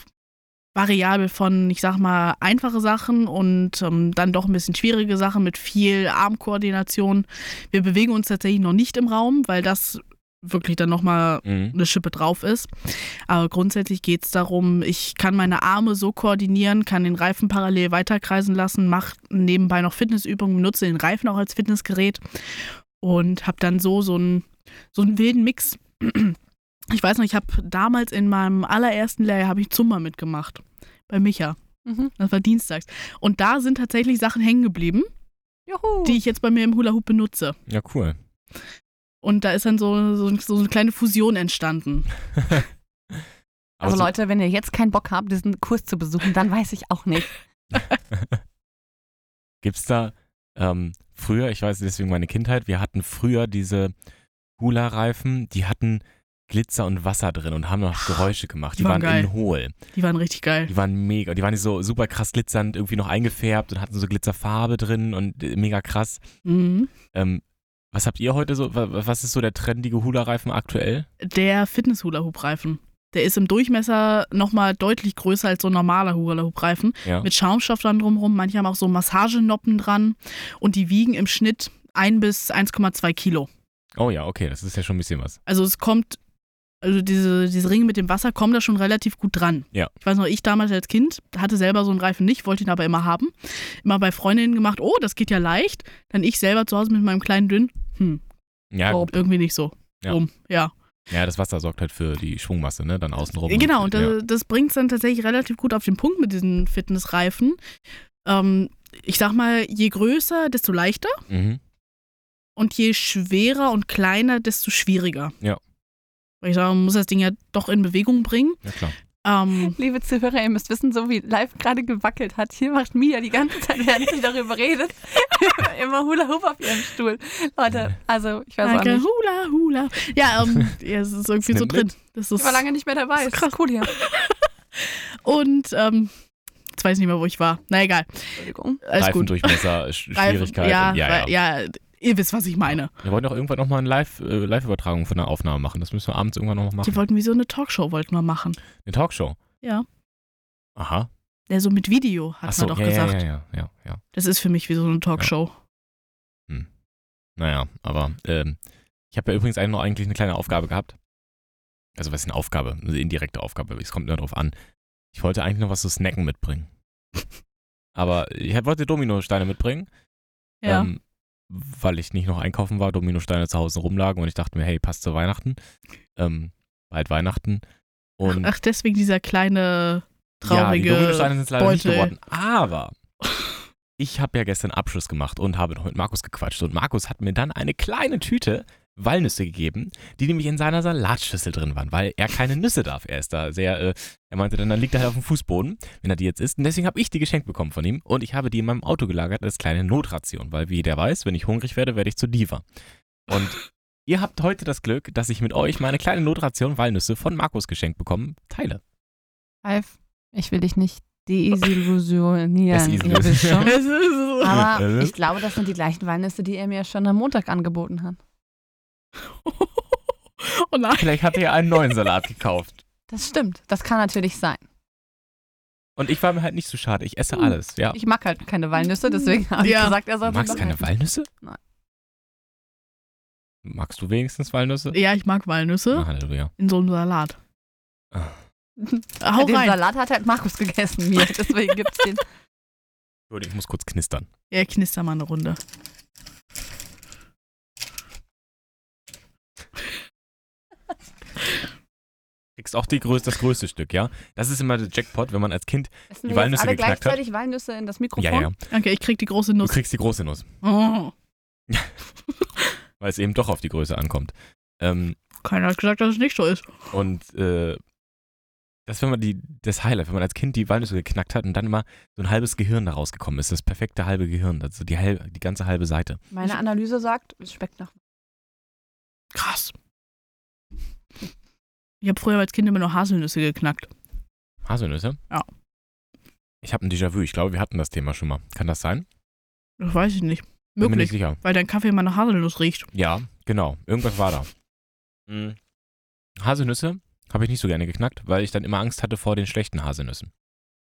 variabel von, ich sag mal, einfache Sachen und ähm, dann doch ein bisschen schwierige Sachen mit viel Armkoordination. Wir bewegen uns tatsächlich noch nicht im Raum, weil das wirklich dann nochmal Mhm. eine Schippe drauf ist. Aber grundsätzlich geht es darum, ich kann meine Arme so koordinieren, kann den Reifen parallel weiterkreisen lassen, mache nebenbei noch Fitnessübungen, benutze den Reifen auch als Fitnessgerät und habe dann so so einen, so einen wilden Mix. Ich weiß noch, ich habe damals in meinem allerersten Lehrjahr habe ich Zumba mitgemacht. Bei Micha. Mhm. Das war dienstags. Und da sind tatsächlich Sachen hängen geblieben, Juhu. die ich jetzt bei mir im Hula Hoop benutze. Ja, cool. Und da ist dann so, so, so eine kleine Fusion entstanden. also so- Leute, wenn ihr jetzt keinen Bock habt, diesen Kurs zu besuchen, dann weiß ich auch nicht. Gibt's da ähm, früher, ich weiß deswegen meine Kindheit, wir hatten früher diese Hula-Reifen, die hatten Glitzer und Wasser drin und haben noch Geräusche gemacht. Die, Die waren waren hohl. Die waren richtig geil. Die waren mega. Die waren so super krass glitzernd, irgendwie noch eingefärbt und hatten so Glitzerfarbe drin und äh, mega krass. Mhm. Ähm, was habt ihr heute so? wa- Was ist so der trendige Hula-Reifen aktuell? Der Fitness-Hula-Hoop-Reifen. Der ist im Durchmesser nochmal deutlich größer als so ein normaler Hula-Hoop-Reifen. Ja. Mit Schaumstoff dann drumherum. Manche haben auch so Massagenoppen dran. Und die wiegen im Schnitt 1 bis 1,2 Kilo. Oh ja, okay, das ist ja schon ein bisschen was. Also es kommt, also diese, diese Ringe mit dem Wasser kommen da schon relativ gut dran. Ja. Ich weiß noch, ich damals als Kind hatte selber so einen Reifen nicht, wollte ihn aber immer haben. Immer bei Freundinnen gemacht, oh, das geht ja leicht. Dann ich selber zu Hause mit meinem kleinen Dünn, hm, Ja, Oh, gut. irgendwie nicht so. Ja. Rum. ja. ja, das Wasser sorgt halt für die Schwungmasse, ne? Dann außenrum. Genau, und ja. das, das bringt es dann tatsächlich relativ gut auf den Punkt mit diesen Fitnessreifen. Ähm, ich sag mal, je größer, desto leichter Mhm. und je schwerer und kleiner, desto schwieriger. Ja. Weil ich sage, man muss das Ding ja doch in Bewegung bringen. Ja, klar. Ähm, Liebe Zuhörer, ihr müsst wissen, so wie live gerade gewackelt hat, hier macht Mia die ganze Zeit, während sie darüber redet, immer Hula Hoop auf ihrem Stuhl. Leute, also ich weiß auch danke, nicht. hula, hula. Ja, ähm, ja, es ist irgendwie so drin. Das ist Ich war lange nicht mehr dabei. Das ist ist cool hier. Und ähm, jetzt weiß ich nicht mehr, wo ich war. Na egal, Entschuldigung. alles gut. Reifendurchmesser, Sch- Schwierigkeit. ja, ja, ja. ja, ihr wisst, was ich meine. Wir wollen doch irgendwann nochmal eine Live, äh, Live-Übertragung von der Aufnahme machen. Das müssen wir abends irgendwann nochmal machen. Die wollten wie so eine Talkshow wollten wir machen. Eine Talkshow. Ja. Aha. Ja, so mit Video, hat Achso, man doch ja, gesagt. ja, ja, ja, ja. Das ist für mich wie so eine Talkshow. Naja, aber ähm, ich habe ja übrigens eigentlich noch eigentlich eine kleine Aufgabe gehabt. Also was ist eine Aufgabe? Eine indirekte Aufgabe, es kommt immer drauf an. Ich wollte eigentlich noch was zu snacken mitbringen. aber ich wollte Dominosteine mitbringen, Ja. ähm, weil ich nicht noch einkaufen war, Dominosteine zu Hause rumlagen und ich dachte mir, hey, passt zu Weihnachten. Ähm, bald Weihnachten. Und Ach, deswegen dieser kleine, traurige ja, die Dominosteine sind leider nicht Beutel. geworden. Aber ich habe ja gestern Abschluss gemacht und habe noch mit Markus gequatscht. Und Markus hat mir dann eine kleine Tüte Walnüsse gegeben, die nämlich in seiner Salatschüssel drin waren, weil er keine Nüsse darf. Er ist da sehr, äh, er meinte dann, dann liegt er halt auf dem Fußboden, wenn er die jetzt isst. Und deswegen habe ich die geschenkt bekommen von ihm und ich habe die in meinem Auto gelagert als kleine Notration, weil wie der weiß, wenn ich hungrig werde, werde ich zu Diva. Und ihr habt heute das Glück, dass ich mit euch meine kleine Notration Walnüsse von Markus geschenkt bekommen teile. Ralf, ich will dich nicht desillusionieren. Desillusionieren. Aber ich glaube, das sind die gleichen Walnüsse, die er mir schon am Montag angeboten hat. oh nein. Vielleicht hat er einen neuen Salat gekauft. Das stimmt. Das kann natürlich sein. Und ich war mir halt nicht so schade. Ich esse Hm. alles, ja. Ich mag halt keine Walnüsse, deswegen habe ich Ja. gesagt, er soll Du magst keine. Walnüsse? Nein. Magst du wenigstens Walnüsse? Ja, ich mag Walnüsse Halleluja. in so einem Salat. Ah. Hau den rein. Salat hat halt Markus gegessen, mir. Deswegen gibt es den. Gut, ich muss kurz knistern. Ja, knister mal eine Runde. Kriegst auch die größ das größte Stück, ja? Das ist immer der Jackpot, wenn man als Kind. Essen Die Walnüsse jetzt alle geknackt hat? gleichzeitig Walnüsse in das Mikrofon? Ja, ja. Danke, ich krieg die große Du Nuss. kriegst die große Nuss, Oh, weil es eben doch auf die Größe ankommt. Ähm, keiner hat gesagt, dass es nicht so ist. und äh, das wenn man die, das Highlight, wenn man als Kind die Walnüsse geknackt hat und dann immer so ein halbes Gehirn da rausgekommen ist. Das perfekte halbe Gehirn, also die, halbe, die ganze halbe Seite. Meine Analyse sagt, es schmeckt nach. Krass. Ich habe früher als Kind immer nur Haselnüsse geknackt. Haselnüsse? Ja. Ich habe ein Déjà-vu. Ich glaube, wir hatten das Thema schon mal. Kann das sein? Das weiß ich nicht. Bin mir nicht Möglich, sicher. weil dein Kaffee immer nach Haselnuss riecht. Ja, genau. Irgendwas war da. Mhm. Haselnüsse habe ich nicht so gerne geknackt, weil ich dann immer Angst hatte vor den schlechten Haselnüssen.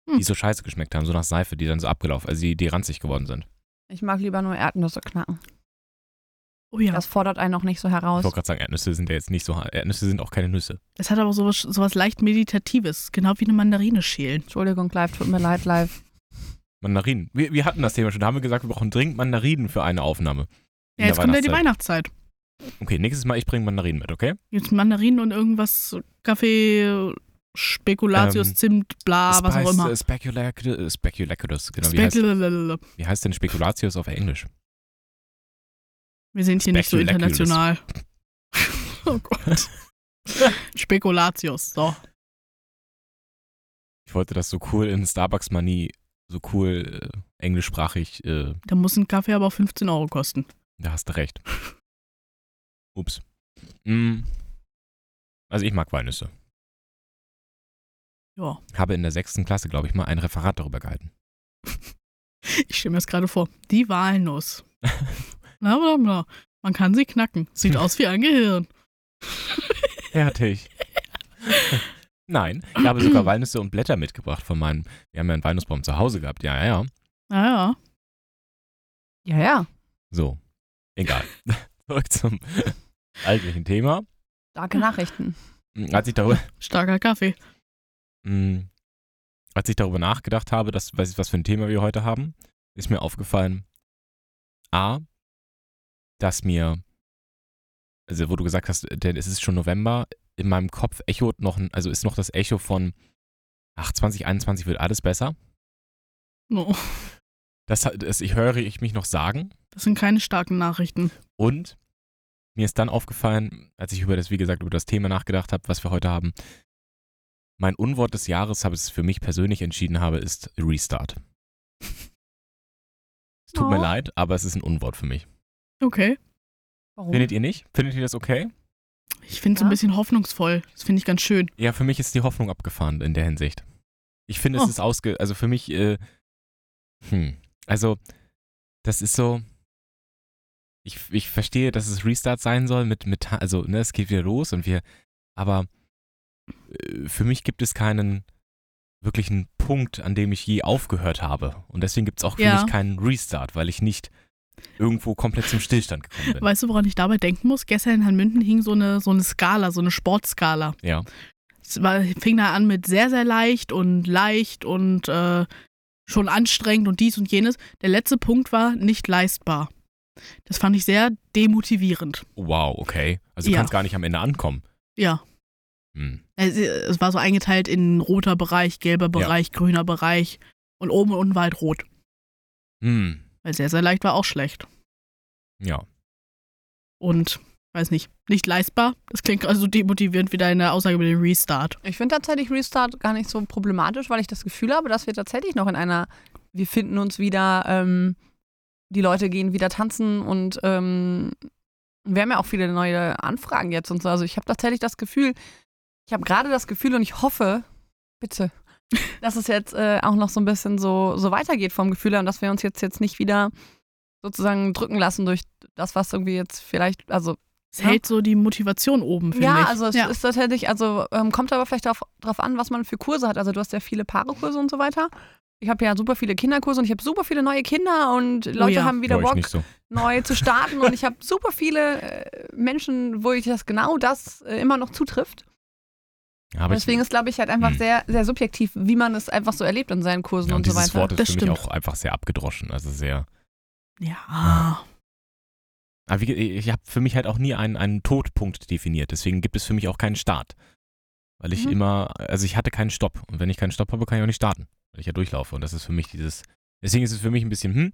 Hm. Die so scheiße geschmeckt haben, so nach Seife, die dann so abgelaufen, also die, die ranzig geworden sind. Ich mag lieber nur Erdnüsse knacken. Oh ja. Das fordert einen auch nicht so Ich heraus. wollte gerade sagen, Erdnüsse sind ja jetzt nicht so. Erdnüsse sind auch keine Nüsse. Es hat aber sowas, sowas leicht Meditatives, genau wie eine Mandarine schälen. Entschuldigung, live, tut mir leid, live. Mandarinen. Wir, wir hatten das Thema schon. Da haben wir gesagt, wir brauchen dringend Mandarinen für eine Aufnahme. Ja, jetzt kommt ja die Weihnachtszeit. Okay, nächstes Mal ich bringe Mandarinen mit, okay? Jetzt Mandarinen und irgendwas, Kaffee, Spekulatius, Ähm, Zimt, bla, Ah, was auch immer. Speculaculus, Speculaculus, genau. Wie heißt, wie heißt denn Spekulatius auf Englisch? Wir sind hier nicht so international. oh Gott. Spekulatius, so. Ich wollte das so cool in Starbucks-Manie, so cool äh, englischsprachig, äh, Da muss ein Kaffee aber auch 15 Euro kosten. da hast du recht. Ups. Mm. Also ich mag Walnüsse. Ja. Habe in der sechsten Klasse, glaube ich, mal ein Referat darüber gehalten. Ich stelle mir das gerade vor. Die Walnuss. Bla, bla, bla. Man kann sie knacken. Sieht aus wie ein Gehirn. Fertig. Nein, ich habe sogar Walnüsse und Blätter mitgebracht von meinem. Wir haben ja einen Walnussbaum zu Hause gehabt. Ja, ja, ja. Ja, ja. Ja, ja. So. Egal. Zurück zum eigentlichen Thema. Starke Nachrichten. Als ich darüber, Starker Kaffee. mh, als ich darüber nachgedacht habe, dass, weiß ich, was für ein Thema wir heute haben, ist mir aufgefallen, A, dass mir, also wo du gesagt hast, denn es ist schon November, in meinem Kopf echot noch, ein- also ist noch das Echo von, ach, 2021 wird alles besser. Oh, Das, das ich höre ich mich noch sagen. das sind keine starken Nachrichten. Und mir ist dann aufgefallen, als ich über das, wie gesagt, über das Thema nachgedacht habe, was wir heute haben, mein Unwort des Jahres, habe ich es für mich persönlich entschieden habe, ist Restart. Es tut mir Oh. leid, aber es ist ein Unwort für mich. Okay. Warum? Findet ihr nicht? Findet ihr das okay? Ich finde es Ja. ein bisschen hoffnungsvoll. Das finde ich ganz schön. Ja, für mich ist die Hoffnung abgefahren in der Hinsicht. Ich finde, es Oh. ist ausge... Also für mich, äh, hm, also das ist so... Ich, ich verstehe, dass es Restart sein soll mit, mit also ne, es geht wieder los und wir, aber äh, für mich gibt es keinen wirklichen Punkt, an dem ich je aufgehört habe. Und deswegen gibt es auch für Ja. mich keinen Restart, weil ich nicht irgendwo komplett zum Stillstand gekommen bin. Weißt du, woran ich dabei denken muss? Gestern in Hanmünden hing so eine, so eine Skala, so eine Sportskala. Ja. Es war, fing da an mit sehr, sehr leicht und leicht und äh, schon anstrengend und dies und jenes. Der letzte Punkt war nicht leistbar. Das fand ich sehr demotivierend. Wow, okay. Also du Ja. kannst gar nicht am Ende ankommen. Ja. Hm. Es, es war so eingeteilt in roter Bereich, gelber Bereich, grüner Bereich und oben und unten war halt rot. Hm. Weil sehr, sehr leicht war auch schlecht. Ja. Und, weiß nicht, nicht leistbar. Das klingt also demotivierend wie deine Aussage mit dem Restart. Ich finde tatsächlich Restart gar nicht so problematisch, weil ich das Gefühl habe, dass wir tatsächlich noch in einer, wir finden uns wieder, ähm, die Leute gehen wieder tanzen und ähm, wir haben ja auch viele neue Anfragen jetzt und so. Also ich habe tatsächlich das Gefühl, ich habe gerade das Gefühl und ich hoffe, bitte, dass es jetzt äh, auch noch so ein bisschen so, so weitergeht vom Gefühl her und dass wir uns jetzt, jetzt nicht wieder sozusagen drücken lassen durch das, was irgendwie jetzt vielleicht, also Es Ja. hält so die Motivation oben, finde ja, ich. also es ist tatsächlich, also ähm, kommt aber vielleicht darauf drauf an, was man für Kurse hat. Also du hast ja viele Paarkurse und so weiter. Ich habe ja super viele Kinderkurse und ich habe super viele neue Kinder und Leute Oh ja. haben wieder Bock, so. neu zu starten und ich habe super viele äh, Menschen, wo ich das genau das äh, immer noch zutrifft. Aber Deswegen ich, ist, glaube ich, halt einfach Hm. sehr, sehr subjektiv, wie man es einfach so erlebt in seinen Kursen ja, und und so weiter. Wort ist Das für mich stimmt. auch einfach sehr abgedroschen. Also sehr. Ja. Aber wie, ich habe für mich halt auch nie einen, einen Todpunkt definiert. Deswegen gibt es für mich auch keinen Start. Weil ich Mhm. immer, also ich hatte keinen Stopp. Und wenn ich keinen Stopp habe, kann ich auch nicht starten. Weil ich ja durchlaufe. Und das ist für mich dieses. Deswegen ist es für mich ein bisschen, hm.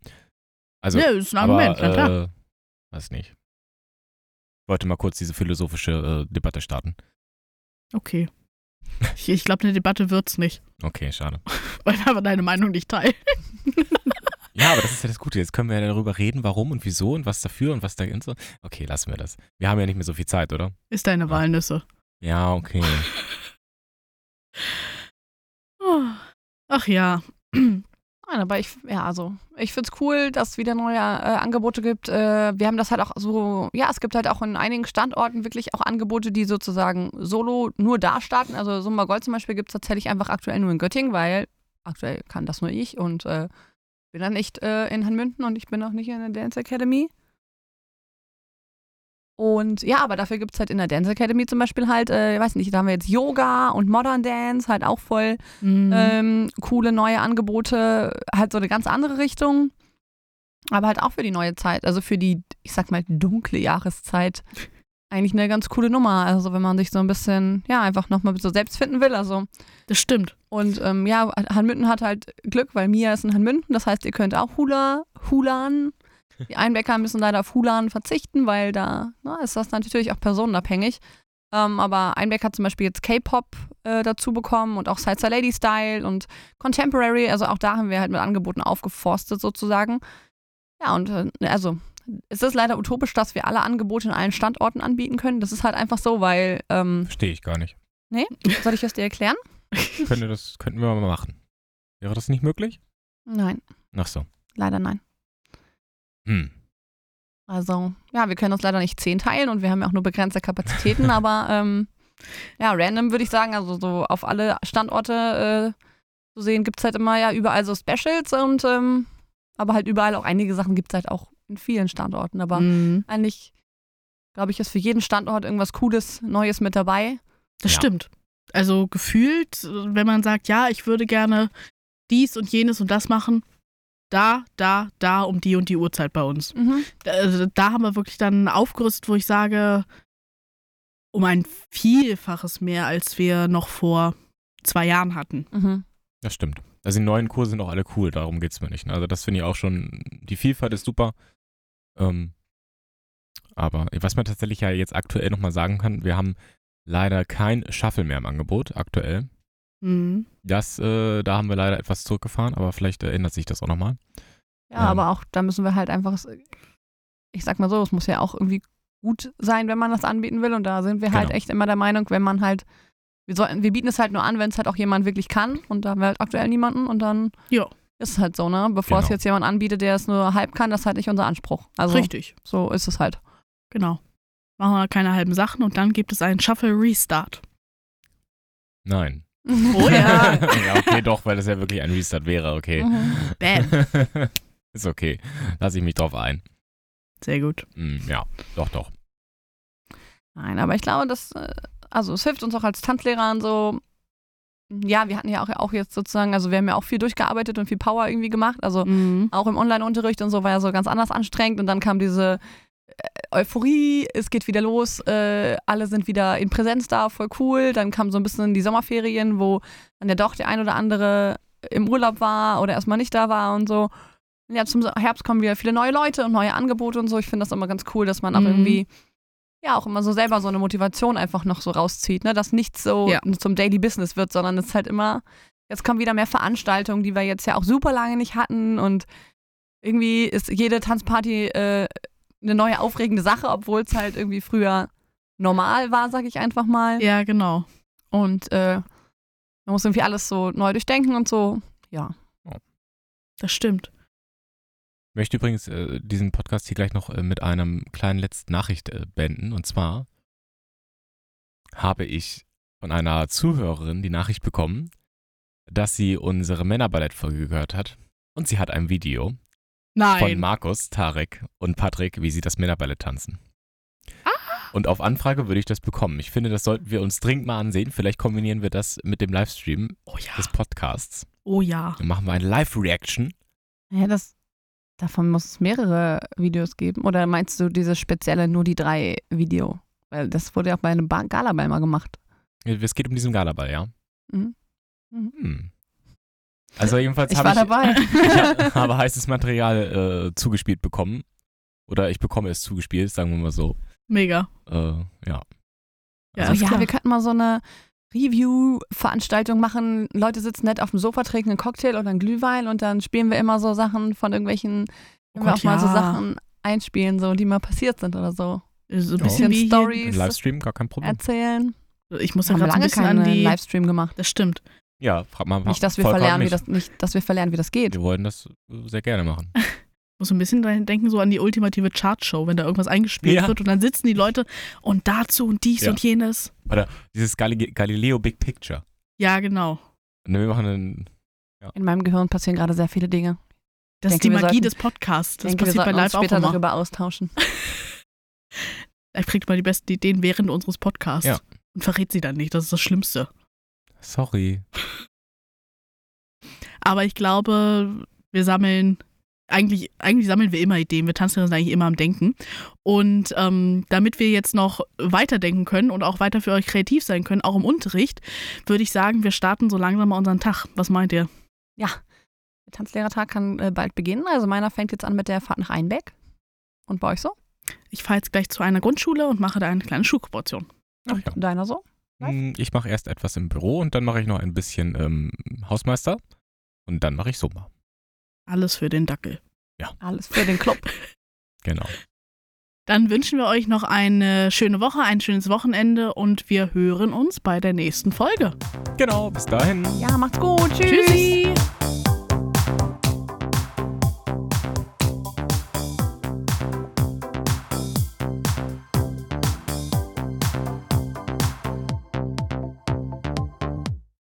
Also, ja, ist ein Argument, aber, klar. Äh, weiß nicht. Ich wollte mal kurz diese philosophische äh, Debatte starten. Okay. Ich, ich glaube, eine Debatte wird's nicht, Okay, schade. weil wir aber deine Meinung nicht teilen. Ja, aber das ist ja das Gute. Jetzt können wir ja darüber reden, warum und wieso und was dafür und was da so. Okay, lassen wir das. Wir haben ja nicht mehr so viel Zeit, oder? Ist deine Ja. Walnüsse. Ja, okay. Oh. Ach ja. Nein, aber ich, ja, also, ich finde es cool, dass es wieder neue äh, Angebote gibt. Äh, wir haben das halt auch so, ja, es gibt halt auch in einigen Standorten wirklich auch Angebote, die sozusagen solo nur da starten. Also Sumba Gold zum Beispiel gibt es tatsächlich einfach aktuell nur in Göttingen, weil aktuell kann das nur ich und äh, bin dann nicht äh, in Hanmünden und ich bin auch nicht in der Dance Academy. Und ja, aber dafür gibt es halt in der Dance Academy zum Beispiel halt, äh, ich weiß nicht, da haben wir jetzt Yoga und Modern Dance, halt auch voll Mhm. ähm, coole neue Angebote, halt so eine ganz andere Richtung. Aber halt auch für die neue Zeit, also für die, ich sag mal, dunkle Jahreszeit. Eigentlich eine ganz coole Nummer. Also wenn man sich so ein bisschen, ja, einfach nochmal so selbst finden will. Also das stimmt. und ähm, ja, Hanmünden hat halt Glück, weil Mia ist in Hanmünden. Das heißt, ihr könnt auch Hula, Hulan. Die Einbäcker müssen leider auf Hulan verzichten, weil da na, ist das natürlich auch personenabhängig. Ähm, aber Einbeck hat zum Beispiel jetzt K-Pop äh, dazu bekommen und auch Salsa Lady Style und Contemporary. Also auch da haben wir halt mit Angeboten aufgeforstet sozusagen. Ja, und äh, also es ist leider utopisch, dass wir alle Angebote in allen Standorten anbieten können. Das ist halt einfach so, weil, ähm, Verstehe ich gar nicht. soll ich das dir erklären? Könnte das könnten wir mal machen. Wäre das nicht möglich? Nein, Ach so. leider nein. Hm. Also, ja, wir können uns leider nicht zehn teilen und wir haben ja auch nur begrenzte Kapazitäten, aber ähm, ja, random würde ich sagen, also so auf alle Standorte äh, zu sehen, gibt es halt immer ja überall so Specials und ähm, aber halt überall auch einige Sachen gibt es halt auch in vielen Standorten. Aber Mhm. eigentlich, glaube ich, ist für jeden Standort irgendwas Cooles, Neues mit dabei. Das Ja. stimmt. Also gefühlt, wenn man sagt, ja, ich würde gerne dies und jenes und das machen, da, da, da um die und die Uhrzeit bei uns. Mhm. Da, also da haben wir wirklich dann aufgerüstet, wo ich sage, um ein Vielfaches mehr, als wir noch vor zwei Jahren hatten. Mhm. Das stimmt. Also die neuen Kurse sind auch alle cool, darum geht es mir nicht. ne? Also das finde ich auch schon, die Vielfalt ist super. Ähm, aber was man tatsächlich ja jetzt aktuell nochmal sagen kann, wir haben leider kein Shuffle mehr im Angebot, aktuell. Mhm. Das, äh, da haben wir leider etwas zurückgefahren, aber vielleicht ändert sich das auch nochmal. Ja, Ähm. aber auch da müssen wir halt einfach, ich sag mal so, es muss ja auch irgendwie gut sein, wenn man das anbieten will. Und da sind wir halt Genau. echt immer der Meinung, wenn man halt, wir, sollten, wir bieten es halt nur an, wenn es halt auch jemand wirklich kann. Und da haben wir halt aktuell niemanden und dann Ja. ist es halt so, ne? Bevor es Genau. jetzt jemand anbietet, der es nur halb kann, das ist halt nicht unser Anspruch. Also Richtig, so ist es halt. genau. Machen wir keine halben Sachen und dann gibt es einen Shuffle Restart. Nein. Oh ja. ja, okay, doch, weil das ja wirklich ein Restart wäre, okay. Mhm. Bam. ist okay. Lasse ich mich drauf ein. Sehr gut. Hm, ja, doch, doch. Nein, aber ich glaube, das, äh, also es hilft uns auch als Tanzlehrern so. Ja, wir hatten ja auch, auch jetzt sozusagen, also wir haben ja auch viel durchgearbeitet und viel Power irgendwie gemacht. Also Mhm. auch im Online-Unterricht und so war ja so ganz anders anstrengend und dann kam diese Euphorie, es geht wieder los, äh, alle sind wieder in Präsenz da, voll cool. Dann kam so ein bisschen die Sommerferien, wo dann ja doch der ein oder andere im Urlaub war oder erstmal nicht da war und so. Und ja, zum Herbst kommen wieder viele neue Leute und neue Angebote und so. Ich finde das immer ganz cool, dass man auch Mhm. irgendwie ja auch immer so selber so eine Motivation einfach noch so rauszieht, ne? Dass nichts so Ja. zum Daily Business wird, sondern es ist halt immer, jetzt kommen wieder mehr Veranstaltungen, die wir jetzt ja auch super lange nicht hatten und irgendwie ist jede Tanzparty äh, eine neue aufregende Sache, obwohl es halt irgendwie früher normal war, sag ich einfach mal. Ja, genau. Und äh, man muss irgendwie alles so neu durchdenken und so. Ja. Das stimmt. Ich möchte übrigens äh, diesen Podcast hier gleich noch äh, mit einem kleinen letzten Nachricht äh, beenden. Und zwar habe ich von einer Zuhörerin die Nachricht bekommen, dass sie unsere Männerballett-Folge gehört hat. Und sie hat ein Video von Nein. Markus, Tarek und Patrick, wie sie das Männerballett tanzen. Ah. Und auf Anfrage würde ich das bekommen. Ich finde, das sollten wir uns dringend mal ansehen. Vielleicht kombinieren wir das mit dem Livestream Oh ja. des Podcasts. Oh ja. Dann machen wir eine Live-Reaction. Ja, das. Davon muss es mehrere Videos geben. Oder meinst du dieses spezielle nur die drei Video? Weil das wurde ja auch bei einem Ba- Galaball mal gemacht. Es geht um diesen Galaball, ja? Mhm. Mhm. Hm. Also jedenfalls Ich habe war ich, dabei. ich habe heißes Material äh, zugespielt bekommen. Oder ich bekomme es zugespielt, sagen wir mal so. Mega. Äh, ja. Ja, Also, ja, wir könnten mal so eine Review-Veranstaltung machen. Leute sitzen nett auf dem Sofa, trinken einen Cocktail oder einen Glühwein und dann spielen wir immer so Sachen von irgendwelchen, Oh wenn wir Gott, auch mal so ja. Sachen einspielen, so die mal passiert sind oder so. So ein Ja. bisschen hier. Stories Livestream, gar kein Problem. erzählen. Ich muss ja gerade so ein lange bisschen an keinen die. Livestream gemacht. Das stimmt. Ja, frag mal. Nicht, dass wir verlernen, wie mich. das nicht, dass wir verlernen, wie das geht. Wir wollen das sehr gerne machen. Ich muss ein bisschen dahin denken, so an die ultimative Chartshow, wenn da irgendwas eingespielt Ja. wird und dann sitzen die Leute und dazu und dies Ja. und jenes. Dieses Gali Galileo Big Picture. Ja, genau. Ne, wir machen einen. In meinem Gehirn passieren gerade sehr viele Dinge. Das denke, ist die Magie sollten- des Podcasts. Das denke, wir passiert bei sollten uns Live auch später immer. darüber austauschen. Er kriegt mal die besten Ideen während unseres Podcasts. Ja. Und verrät sie dann nicht. Das ist das Schlimmste. Sorry. Aber ich glaube, wir sammeln, eigentlich, eigentlich sammeln wir immer Ideen. Wir tanzen sind eigentlich immer am Denken. Und ähm, damit wir jetzt noch weiterdenken können und auch weiter für euch kreativ sein können, auch im Unterricht, würde ich sagen, wir starten so langsam mal unseren Tag. Was meint ihr? Ja, der Tanzlehrertag kann äh, bald beginnen. Also meiner fängt jetzt an mit der Fahrt nach Einbeck. Und bei euch so? Ich fahre jetzt gleich zu einer Grundschule und mache da eine kleine Schulportion. Ach ja. Deiner so? Was? Hm, Ich mache erst etwas im Büro und dann mache ich noch ein bisschen ähm, Hausmeister. Und dann mache ich Sommer. Alles für den Dackel. Alles für den Club. Genau. Dann wünschen wir euch noch eine schöne Woche, ein schönes Wochenende und wir hören uns bei der nächsten Folge. Genau, bis dahin. ja, macht's gut. Tschüss. Tschüssi!